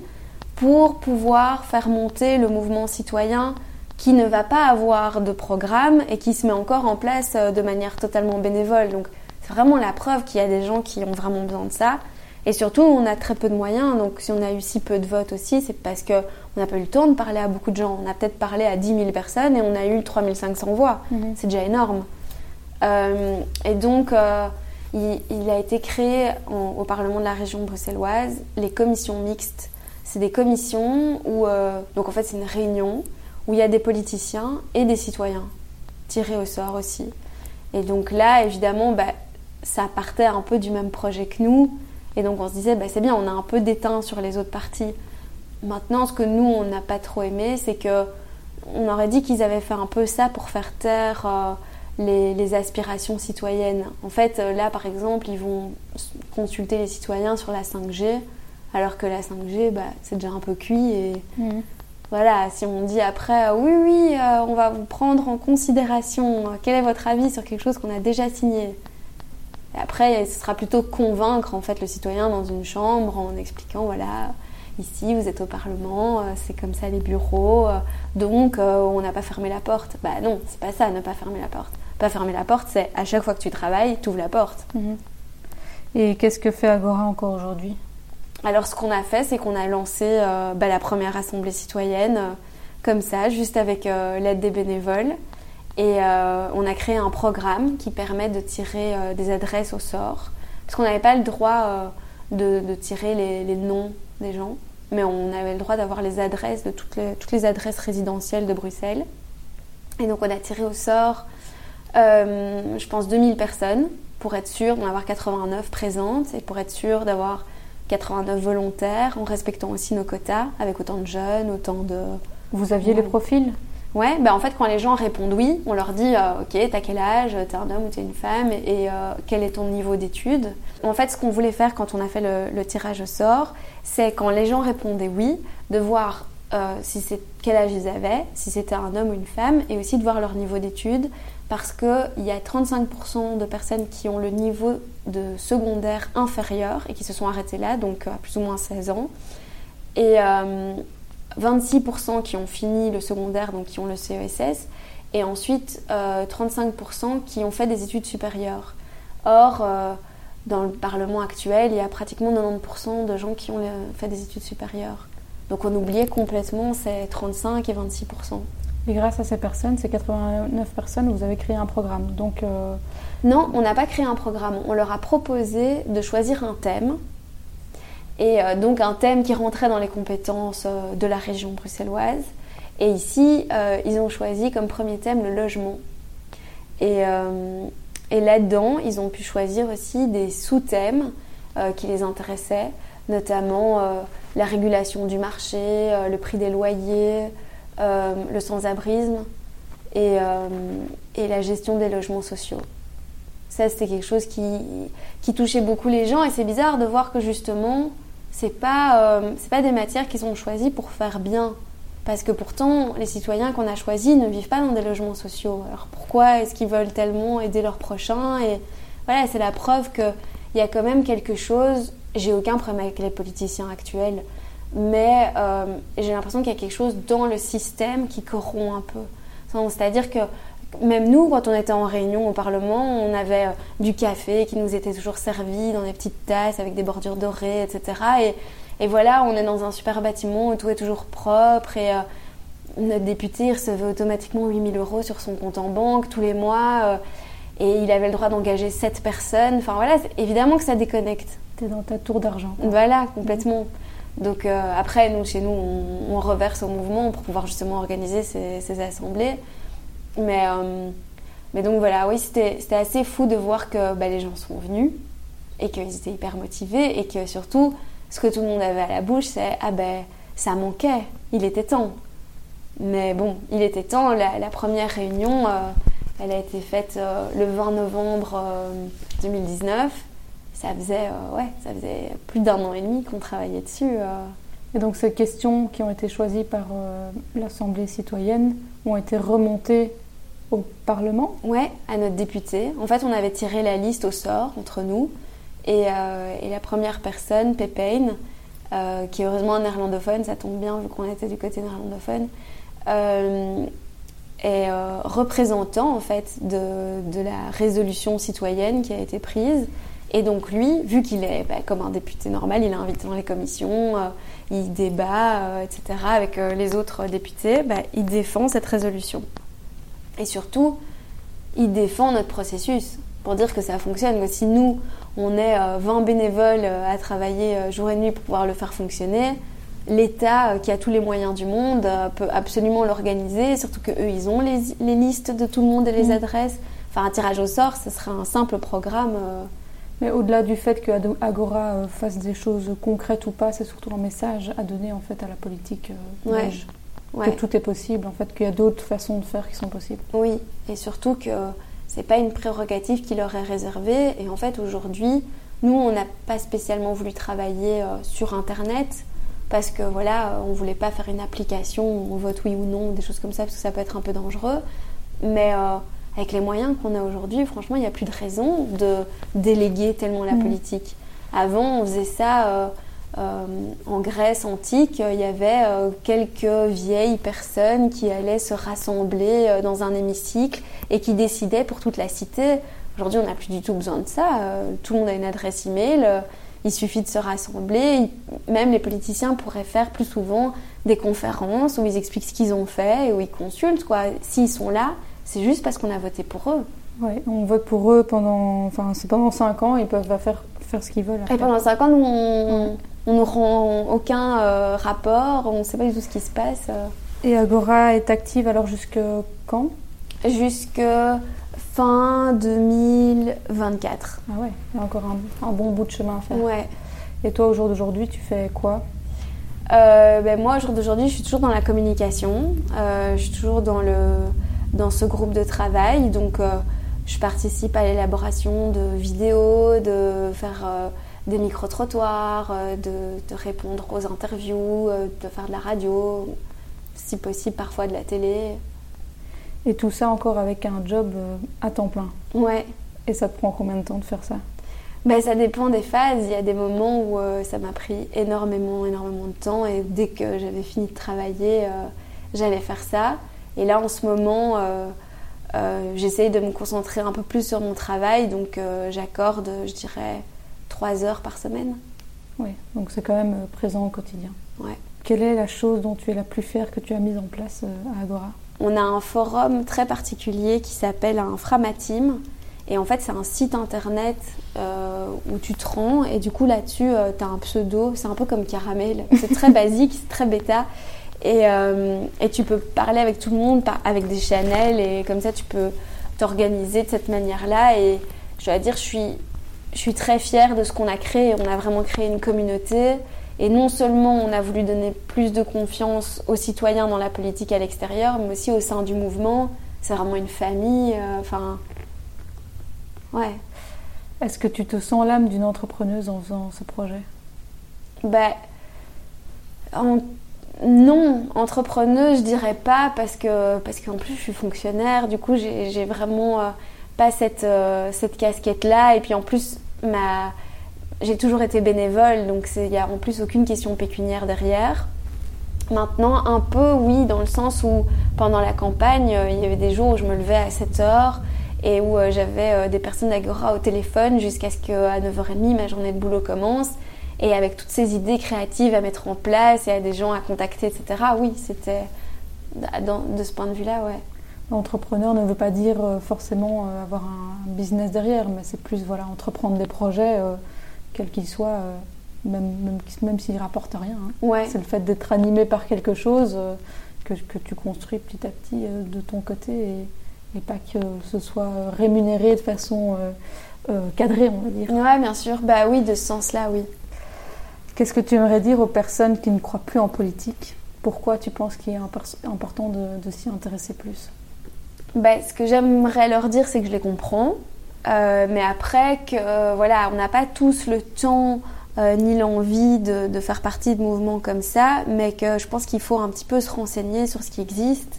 pour pouvoir faire monter le mouvement citoyen qui ne va pas avoir de programme et qui se met encore en place euh, de manière totalement bénévole. Donc c'est vraiment la preuve qu'il y a des gens qui ont vraiment besoin de ça. Et surtout, on a très peu de moyens. Donc si on a eu si peu de votes aussi, c'est parce qu'on n'a pas eu le temps de parler à beaucoup de gens. On a peut-être parlé à 10 000 personnes et on a eu 3500 voix. Mhm. C'est déjà énorme. Euh, et donc, euh, il, a été créé au Parlement de la région bruxelloise les commissions mixtes c'est des commissions où, euh, donc en fait c'est une réunion où il y a des politiciens et des citoyens tirés au sort aussi. Et donc là, évidemment, bah, ça partait un peu du même projet que nous. Et donc on se disait, bah, c'est bien, on a un peu déteint sur les autres parties. Maintenant, ce que nous, on n'a pas trop aimé, c'est que on aurait dit qu'ils avaient fait un peu ça pour faire taire euh, les, les, aspirations citoyennes. En fait, euh, là, par exemple, ils vont consulter les citoyens sur la 5G. Alors que la 5G, bah, c'est déjà un peu cuit et mm. voilà, si on dit après euh, oui, oui, euh, on va vous prendre en considération, quel est votre avis sur quelque chose qu'on a déjà signé? Et Après, ce sera plutôt convaincre en fait le citoyen dans une chambre en expliquant voilà, ici vous êtes au Parlement, c'est comme ça les bureaux, donc on n'a pas fermé la porte. Bah non, c'est pas ça, ne pas fermer la porte. Pas fermer la porte, c'est à chaque fois que tu travailles, tu ouvres la porte. Mm-hmm. Et qu'est-ce que fait Agora encore aujourd'hui? Alors ce qu'on a fait, c'est qu'on a lancé euh, bah, la première assemblée citoyenne, euh, comme ça, juste avec euh, l'aide des bénévoles. Et on a créé un programme qui permet de tirer des adresses au sort. Parce qu'on n'avait pas le droit de, tirer les, noms des gens, mais on avait le droit d'avoir les adresses de toutes les, toutes les, adresses résidentielles de Bruxelles. Et donc on a tiré au sort, je pense, 2000 personnes pour être sûr d'en avoir 89 présentes et pour être sûr d'avoir 89 volontaires, en respectant aussi nos quotas, avec autant de jeunes, autant de... Vous aviez les profils? Ouais, ben en fait, quand les gens répondent oui, on leur dit euh, Ok, t'as quel âge T'es un homme ou t'es une femme Et euh, quel est ton niveau d'études En fait, ce qu'on voulait faire quand on a fait le, tirage au sort, c'est quand les gens répondaient oui, de voir euh, si quel âge ils avaient, si c'était un homme ou une femme, et aussi de voir leur niveau d'études, parce qu'il y a 35% de personnes qui ont le niveau de secondaire inférieur et qui se sont arrêtées là, donc à plus ou moins 16 ans. Et 26% qui ont fini le secondaire, donc qui ont le CESS, et ensuite 35% euh, qui ont fait des études supérieures. Or, euh, dans le Parlement actuel, il y a pratiquement 90% de gens qui ont fait des études supérieures. Donc on oubliait complètement ces 35 et 26%. Et grâce à ces personnes, ces 89 personnes, vous avez créé un programme. Donc, euh, Non, on n'a pas créé un programme. On leur a proposé de choisir un thème et euh, donc un thème qui rentrait dans les compétences euh, de la région bruxelloise. Et ici, euh, ils ont choisi comme premier thème le logement. Et, là-dedans, ils ont pu choisir aussi des sous-thèmes qui les intéressaient, notamment la régulation du marché, le prix des loyers, le sans-abrisme et, la gestion des logements sociaux. Ça, c'était quelque chose qui touchait beaucoup les gens et c'est bizarre de voir que justement, c'est pas, euh, pas des matières qu'ils ont choisies pour faire bien. Parce que pourtant, les citoyens qu'on a choisis ne vivent pas dans des logements sociaux. Alors pourquoi est-ce qu'ils veulent tellement aider leurs prochains Et voilà, c'est la preuve qu'il y a quand même quelque chose. J'ai aucun problème avec les politiciens actuels, mais euh, j'ai l'impression qu'il y a quelque chose dans le système qui corrompt un peu. C'est-à-dire que même nous, quand on était en réunion au Parlement, on avait euh, du café qui nous était toujours servi dans des petites tasses avec des bordures dorées, etc. Et, voilà, on est dans un super bâtiment où tout est toujours propre et euh, notre député recevait automatiquement 8000 euros sur son compte en banque tous les mois euh, et il avait le droit d'engager 7 personnes. Enfin voilà, évidemment que ça déconnecte. T'es dans ta tour d'argent. Voilà, complètement. Donc après, nous, chez nous, on, reverse au mouvement pour pouvoir justement organiser ces assemblées. Mais, euh, mais donc voilà, oui, c'était assez fou de voir que bah, les gens sont venus et qu'ils étaient hyper motivés et que surtout, ce que tout le monde avait à la bouche, c'est Ah ben, ça manquait, il était temps. Mais bon, il était temps. La, première réunion, euh, elle a été faite euh, le 20 novembre 2019. Ça faisait, ouais, ça faisait plus d'un an et demi qu'on travaillait dessus. Et donc ces questions qui ont été choisies par l'Assemblée citoyenne ont été remontées au Parlement Ouais, à notre député. En fait, on avait tiré la liste au sort entre nous. Et, euh, la première personne, Pepane, euh, qui est heureusement un néerlandophone, ça tombe bien vu qu'on était du côté néerlandophone, euh, est représentant en fait de, de, la résolution citoyenne qui a été prise. Et donc lui, vu qu'il est bah, comme un député normal, il est invité dans les commissions, il débat, etc. avec les autres députés, bah, il défend cette résolution. Et surtout, il défend notre processus pour dire que ça fonctionne. Que si nous, on est 20 euh, bénévoles euh, à travailler euh, jour et nuit pour pouvoir le faire fonctionner, l'État, qui a tous les moyens du monde, peut absolument l'organiser, surtout qu'eux, ils ont les, listes de tout le monde et les mm. adresses. Enfin, un tirage au sort, ce serait un simple programme. Mais au-delà du fait que Agora fasse des choses concrètes ou pas, c'est surtout un message à donner en fait à la politique que tout est possible, en fait, qu'il y a d'autres façons de faire qui sont possibles. Oui, et surtout que c'est pas une prérogative qui leur est réservée. Et en fait, aujourd'hui, nous, on n'a pas spécialement voulu travailler euh, sur Internet parce que voilà, on voulait pas faire une application où on vote oui ou non, des choses comme ça, parce que ça peut être un peu dangereux. Mais euh, avec les moyens qu'on a aujourd'hui, franchement, il n'y a plus de raison de déléguer tellement la mm. politique. Avant, on faisait ça. Euh, euh, en Grèce antique, il y avait euh, quelques vieilles personnes qui allaient se rassembler dans un hémicycle et qui décidaient pour toute la cité. Aujourd'hui, on n'a plus du tout besoin de ça. tout le monde a une adresse email. il suffit de se rassembler. Même les politiciens pourraient faire plus souvent des conférences où ils expliquent ce qu'ils ont fait et où ils consultent. S'ils sont là, c'est juste parce qu'on a voté pour eux. Ouais, on vote pour eux pendant, enfin, c'est pendant 5 ans, ils peuvent faire, faire ce qu'ils veulent. Et pendant 5 ans, nous, on, on ne rend aucun euh, rapport, on ne sait pas du tout ce qui se passe. Euh. Et Agora est active alors jusque quand? Jusque fin 2024. Ah ouais, il y a encore un, bon bout de chemin à faire. Ouais. Et toi, au jour d'aujourd'hui, tu fais quoi? Euh, ben Moi, au jour d'aujourd'hui, je suis toujours dans la communication. Euh, je suis toujours dans, le, dans ce groupe de travail. Donc, je participe à l'élaboration de vidéos, de faire des micro-trottoirs, de, de, répondre aux interviews, de faire de la radio, si possible parfois de la télé. Et tout ça encore avec un job à temps plein Ouais. Et ça te prend combien de temps de faire ça? Ben, Ça dépend des phases. Il y a des moments où euh, ça m'a pris énormément, énormément de temps et dès que j'avais fini de travailler, euh, j'allais faire ça. Et là, en ce moment, euh, j'essaye de me concentrer un peu plus sur mon travail, donc j'accorde, je dirais, trois heures par semaine. Oui, donc c'est quand même présent au quotidien. Ouais. Quelle est la chose dont tu es la plus fière que tu as mise en place à Agora? On a un forum très particulier qui s'appelle un Framatim et en fait, c'est un site internet euh, où tu te rends et du coup là-dessus, euh, tu as un pseudo. C'est un peu comme Caramel. C'est très basique, c'est très bêta. Et, euh, et, tu peux parler avec tout le monde, avec des channels et comme ça, tu peux t'organiser de cette manière-là. Et je dois dire, je suis, je suis très fière de ce qu'on a créé. On a vraiment créé une communauté. Et non seulement on a voulu donner plus de confiance aux citoyens dans la politique à l'extérieur, mais aussi au sein du mouvement. C'est vraiment une famille. Enfin, Ouais. Est-ce que tu te sens l'âme d'une entrepreneuse en faisant ce projet? Ben. Non, entrepreneuse, je dirais pas, parce que parce qu'en plus je suis fonctionnaire, du coup j'ai vraiment euh, pas cette, euh, cette casquette-là, et puis en plus j'ai toujours été bénévole, donc il n'y a en plus aucune question pécuniaire derrière. Maintenant, un peu, oui, dans le sens où pendant la campagne, euh, il y avait des jours où je me levais à 7 heures et où j'avais des personnes d'Agora au téléphone jusqu'à ce qu'à 9h30 ma journée de boulot commence. Et avec toutes ces idées créatives à mettre en place et à des gens à contacter, etc. Oui, c'était de ce point de vue-là, ouais. Entrepreneur ne veut pas dire euh, forcément avoir un business derrière, mais c'est plus voilà entreprendre des projets, quels qu'ils soient, même, même, même s'ils rapportent rien. Hein. Ouais. C'est le fait d'être animé par quelque chose que, que, tu construis petit à petit de ton côté et, et pas que ce soit rémunéré de façon euh, euh, cadrée, on va dire. Oui, bien sûr. Bah oui, de ce sens-là, oui. Qu'est-ce que tu aimerais dire aux personnes qui ne croient plus en politique? Pourquoi tu penses qu'il est important de, s'y intéresser plus? Bah, Ce que j'aimerais leur dire, c'est que je les comprends. Euh, mais après, que voilà, on n'a pas tous le temps ni l'envie de, faire partie de mouvements comme ça, mais que je pense qu'il faut un petit peu se renseigner sur ce qui existe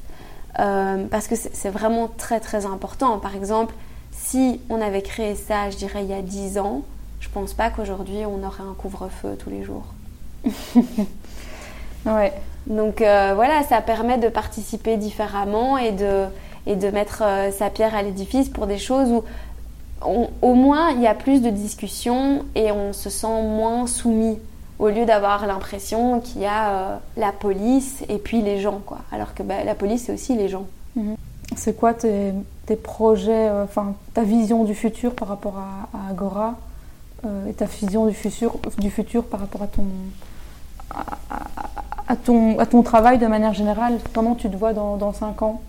euh, parce que c'est vraiment très très important. Par exemple, si on avait créé ça, je dirais, il y a 10 ans, je pense pas qu'aujourd'hui on aurait un couvre-feu tous les jours. ouais. Donc euh, voilà, ça permet de participer différemment et de, et de mettre euh, sa pierre à l'édifice pour des choses où au moins il y a plus de discussions et on se sent moins soumis au lieu d'avoir l'impression qu'il y a euh, la police et puis les gens, quoi. Alors que bah, la police, c'est aussi les gens. Mhm. C'est quoi tes, projets, euh, enfin ta vision du futur par rapport à, Agora? Euh, et ta vision du futur, du futur par rapport à ton, à, ton, à ton travail de manière générale Comment tu te vois dans, dans 5 ans?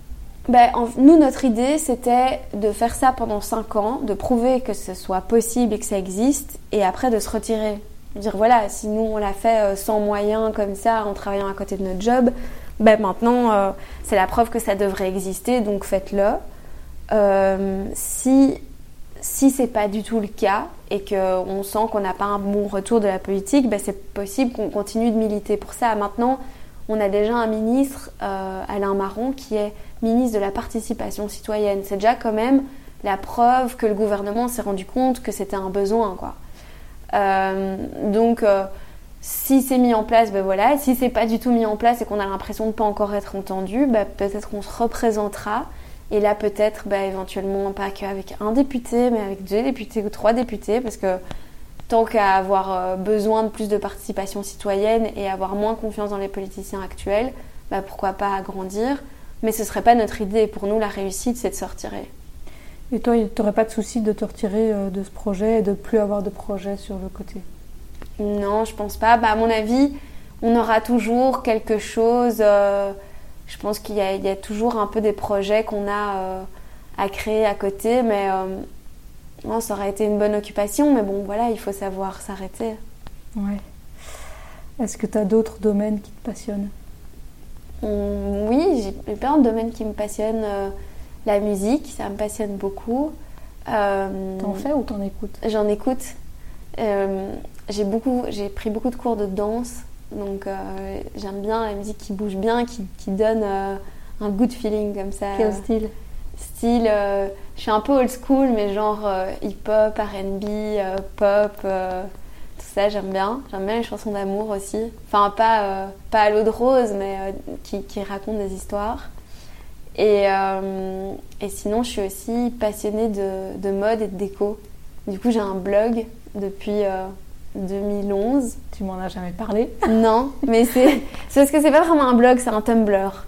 Ben, nous, notre idée, c'était de faire ça pendant 5 ans, de prouver que ce soit possible et que ça existe, et après de se retirer dire voilà, si nous on l'a fait euh, sans moyens comme ça, en travaillant à côté de notre job, ben maintenant euh, c'est la preuve que ça devrait exister, donc faites-le. Si si c'est pas du tout le cas et qu'on sent qu'on n'a pas un bon retour de la politique, ben c'est possible qu'on continue de militer pour ça. Maintenant, on a déjà un ministre, Alain Marron, qui est ministre de la participation citoyenne. C'est déjà quand même la preuve que le gouvernement s'est rendu compte que c'était un besoin. Euh, donc, euh, si c'est mis en place, ben voilà. Si c'est pas du tout mis en place et qu'on a l'impression de ne pas encore être entendu, ben peut-être qu'on se représentera. Et là, peut-être, ben, éventuellement, pas qu'avec un député, mais avec deux députés ou trois députés, parce que tant qu'à avoir euh, besoin de plus de participation citoyenne et avoir moins confiance dans les politiciens actuels, ben, pourquoi pas agrandir Mais ce serait pas notre idée. Pour nous, la réussite, c'est de se retirer. Et toi, tu n'aurais pas de souci de te retirer euh, de ce projet et de plus avoir de projet sur le côté? Non, je pense pas. Bah, à mon avis, on aura toujours quelque chose. Euh, je pense qu'il y, a toujours un peu des projets qu'on a euh, à créer à côté, mais ça aurait été une bonne occupation. Mais bon, voilà, il faut savoir s'arrêter. Ouais. Est-ce que tu as d'autres domaines qui te passionnent? Hum, Oui, j'ai plein de domaines qui me passionnent. Euh, la musique, ça me passionne beaucoup. Euh, T'en fais ou t'en écoutes? J'en écoute. Euh, j'ai beaucoup, j'ai pris beaucoup de cours de danse, donc euh, j'aime bien la musique qui bouge bien, qui, qui donne euh, un good feeling comme ça. Quel style? Style, euh, je suis un peu old school, mais genre hip-hop, R&B, pop, tout ça j'aime bien. J'aime bien les chansons d'amour aussi. Enfin pas pas à l'eau de rose, mais qui, qui racontent des histoires. Et, et sinon, je suis aussi passionnée de, de mode et de déco. Du coup, j'ai un blog depuis 2011. Tu m'en as jamais parlé. Non, mais c'est parce que c'est pas vraiment un blog, c'est un Tumblr.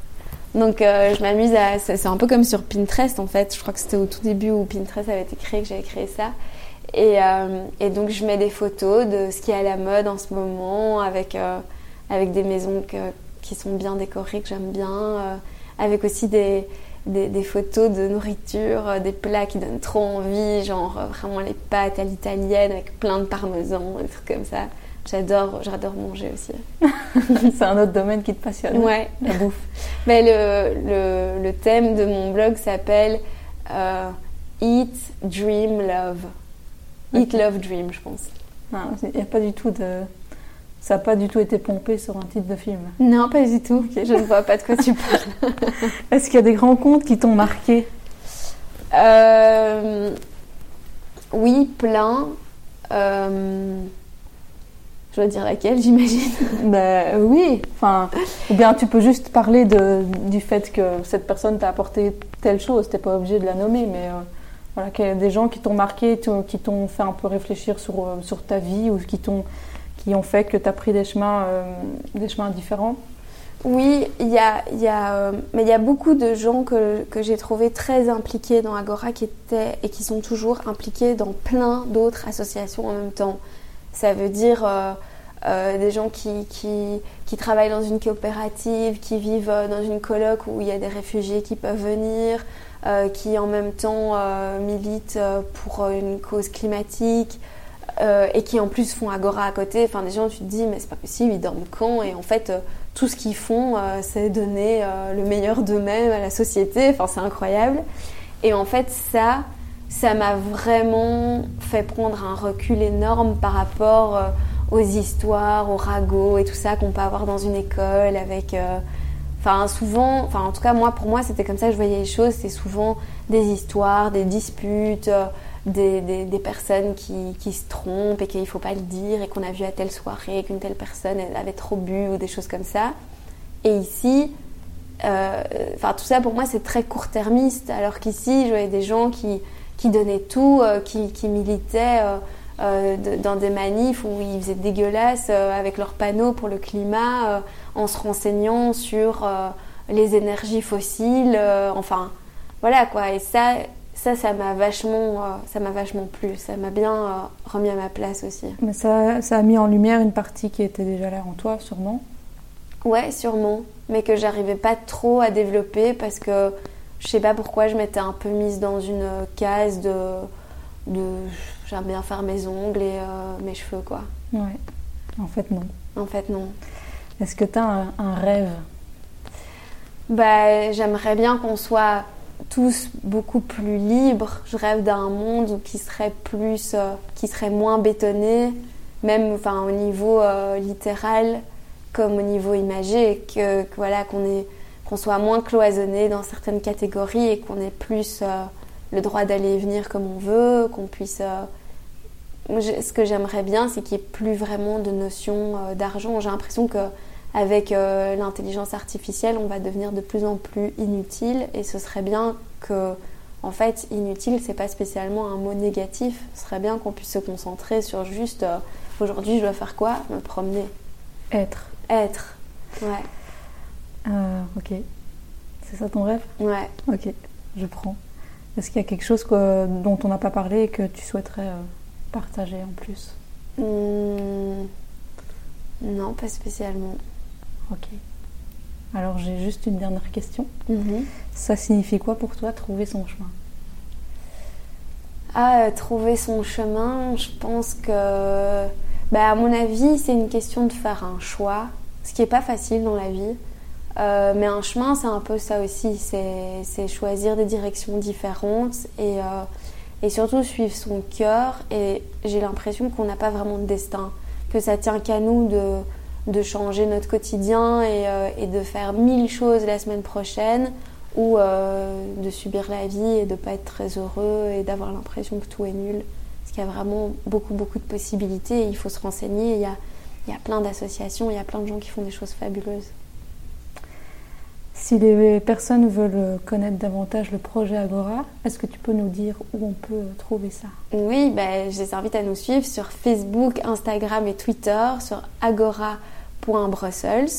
Donc euh, je m'amuse à. C'est c'est un peu comme sur Pinterest en fait. Je crois que c'était au tout début où Pinterest avait été créé que j'avais créé ça. Et, euh, et donc je mets des photos de ce qui est à la mode en ce moment avec, euh, avec des maisons que- qui sont bien décorées, que j'aime bien. avec aussi des, des, des photos de nourriture, euh, des plats qui donnent trop envie, genre euh, vraiment les pâtes à l'italienne avec plein de parmesan, des trucs comme ça. J'adore, j'adore manger aussi. c'est un autre domaine qui te passionne. Ouais. La bouffe. Ben, le, le, le thème de mon blog s'appelle euh, Eat, Dream, Love. Eat. Love, Dream, je pense. Il n'y a pas du tout de. Ça n'a pas du tout été pompé sur un titre de film. Non, pas du tout. Je ne vois pas de quoi tu parles. Est-ce qu'il y a des grands contes qui t'ont marqué Euh, oui, plein. Euh, je dois dire laquelle, j'imagine. Ben oui, enfin, ou bien tu peux juste parler de, du fait que cette personne t'a apporté telle chose, t'es pas obligé de la nommer, mais euh, voilà, qu'il y a des gens qui t'ont marqué, qui t'ont fait un peu réfléchir sur, euh, sur ta vie ou qui, t'ont, qui ont fait que tu as pris des chemins, euh, des chemins différents. Oui, y a, y a, euh, mais il y a beaucoup de gens que, que j'ai trouvé très impliqués dans Agora qui étaient et qui sont toujours impliqués dans plein d'autres associations en même temps. Ça veut dire euh, des gens qui, qui, qui travaillent dans une coopérative, qui vivent dans une coloc où il y a des réfugiés qui peuvent venir, qui en même temps militent pour une cause climatique. Euh, et qui en plus font Agora à côté. Enfin, des gens, tu te dis, mais c'est pas possible, ils dorment quand? Et en fait, euh, tout ce qu'ils font, euh, c'est donner le meilleur d'eux-mêmes à la société. Enfin, c'est incroyable. Et en fait, ça, ça m'a vraiment fait prendre un recul énorme par rapport aux histoires, aux ragots et tout ça qu'on peut avoir dans une école avec. Enfin, souvent, enfin, en tout cas, moi, pour moi, c'était comme ça que je voyais les choses. C'est souvent des histoires, des disputes, des, des- personnes qui, qui se trompent et qu'il ne faut pas le dire et qu'on a vu à telle soirée qu'une telle personne avait trop bu ou des choses comme ça. Et ici, euh, enfin, tout ça pour moi, c'est très court-termiste. Alors qu'ici, je voyais des gens qui, qui donnaient tout, euh, qui, qui militaient euh, dans des manifs où ils faisaient dégueulasse avec leurs panneaux pour le climat, en se renseignant sur les énergies fossiles. enfin, voilà quoi. Et ça, ça, ça m'a vachement, euh, ça m'a vachement plu. Ça m'a bien euh, remis à ma place aussi. Mais ça, ça a mis en lumière une partie qui était déjà là en toi, sûrement. Ouais, sûrement, mais que j'arrivais pas trop à développer parce que je sais pas pourquoi je m'étais un peu mise dans une case de, de j'aime bien faire mes ongles et euh, mes cheveux quoi. Ouais. En fait, non. En fait non. Est-ce que tu as un, un rêve? Bah, j'aimerais bien qu'on soit tous beaucoup plus libres. Je rêve d'un monde qui serait plus, euh, qui serait moins bétonné, même enfin au niveau euh, littéral comme au niveau imagé, que, voilà qu'on ait qu'on soit moins cloisonné dans certaines catégories et qu'on ait plus euh, le droit d'aller et venir comme on veut, qu'on puisse. ce que j'aimerais bien, c'est qu'il n'y ait plus vraiment de notion d'argent. J'ai l'impression que avec euh, l'intelligence artificielle, on va devenir de plus en plus inutile et ce serait bien que, en fait, inutile, c'est pas spécialement un mot négatif. Ce serait bien qu'on puisse se concentrer sur juste euh, aujourd'hui, je dois faire quoi? Me promener, Être. être. Ouais, Euh, ok. C'est ça ton rêve? Ouais. Ok, je prends. Est-ce qu'il y a quelque chose que- dont on n'a pas parlé et que tu souhaiterais partager en plus? Hmm, Non, pas spécialement. Ok. Alors j'ai juste une dernière question. Mhm. Ça signifie quoi pour toi trouver son chemin? Ah, euh, trouver son chemin, je pense que bah, À mon avis, c'est une question de faire un choix, ce qui n'est pas facile dans la vie. Euh, mais un chemin, c'est un peu ça aussi, c'est choisir des directions différentes et, euh, et surtout suivre son cœur. Et j'ai l'impression qu'on n'a pas vraiment de destin, que ça tient qu'à nous de, de, changer notre quotidien et, euh, et, de faire mille choses la semaine prochaine ou de subir la vie et de ne pas être très heureux et d'avoir l'impression que tout est nul. Parce qu'il y a vraiment beaucoup, beaucoup de possibilités et il faut se renseigner. Il y a, il y a plein d'associations, il y a plein de gens qui font des choses fabuleuses. Si les personnes veulent connaître davantage le projet Agora, est-ce que tu peux nous dire où on peut trouver ça? Oui, ben, je les invite à nous suivre sur Facebook, Instagram et Twitter sur agora.brussels.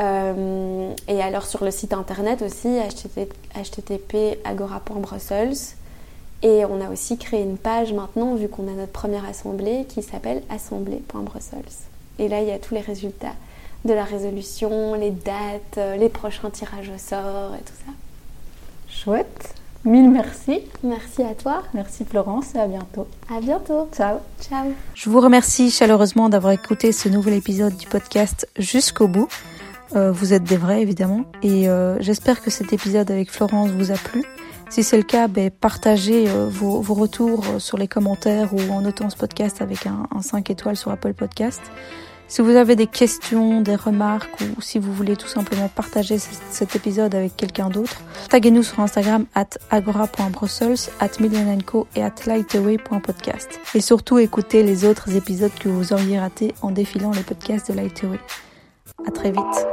Euh, et alors sur le site internet aussi, http agora.brussels. Et on a aussi créé une page maintenant, vu qu'on a notre première assemblée, qui s'appelle assemblée.brussels. Et là, il y a tous les résultats de la résolution, les dates, euh, les prochains tirages au sort et tout ça. Chouette. Mille merci. Merci à toi. Merci Florence et à bientôt. À bientôt. Ciao. Ciao. Je vous remercie chaleureusement d'avoir écouté ce nouvel épisode du podcast jusqu'au bout. Euh, vous êtes des vrais évidemment et euh, j'espère que cet épisode avec Florence vous a plu. Si c'est le cas, ben, partagez vos, vos, retours sur les commentaires ou en notant ce podcast avec un, un 5 étoiles sur Apple Podcast. Si vous avez des questions, des remarques ou si vous voulez tout simplement partager cet épisode avec quelqu'un d'autre, taguez-nous sur Instagram at agora.brussels, at millionenco et at lightaway.podcast. Et surtout écoutez les autres épisodes que vous auriez ratés en défilant les podcasts de Lightaway. À très vite.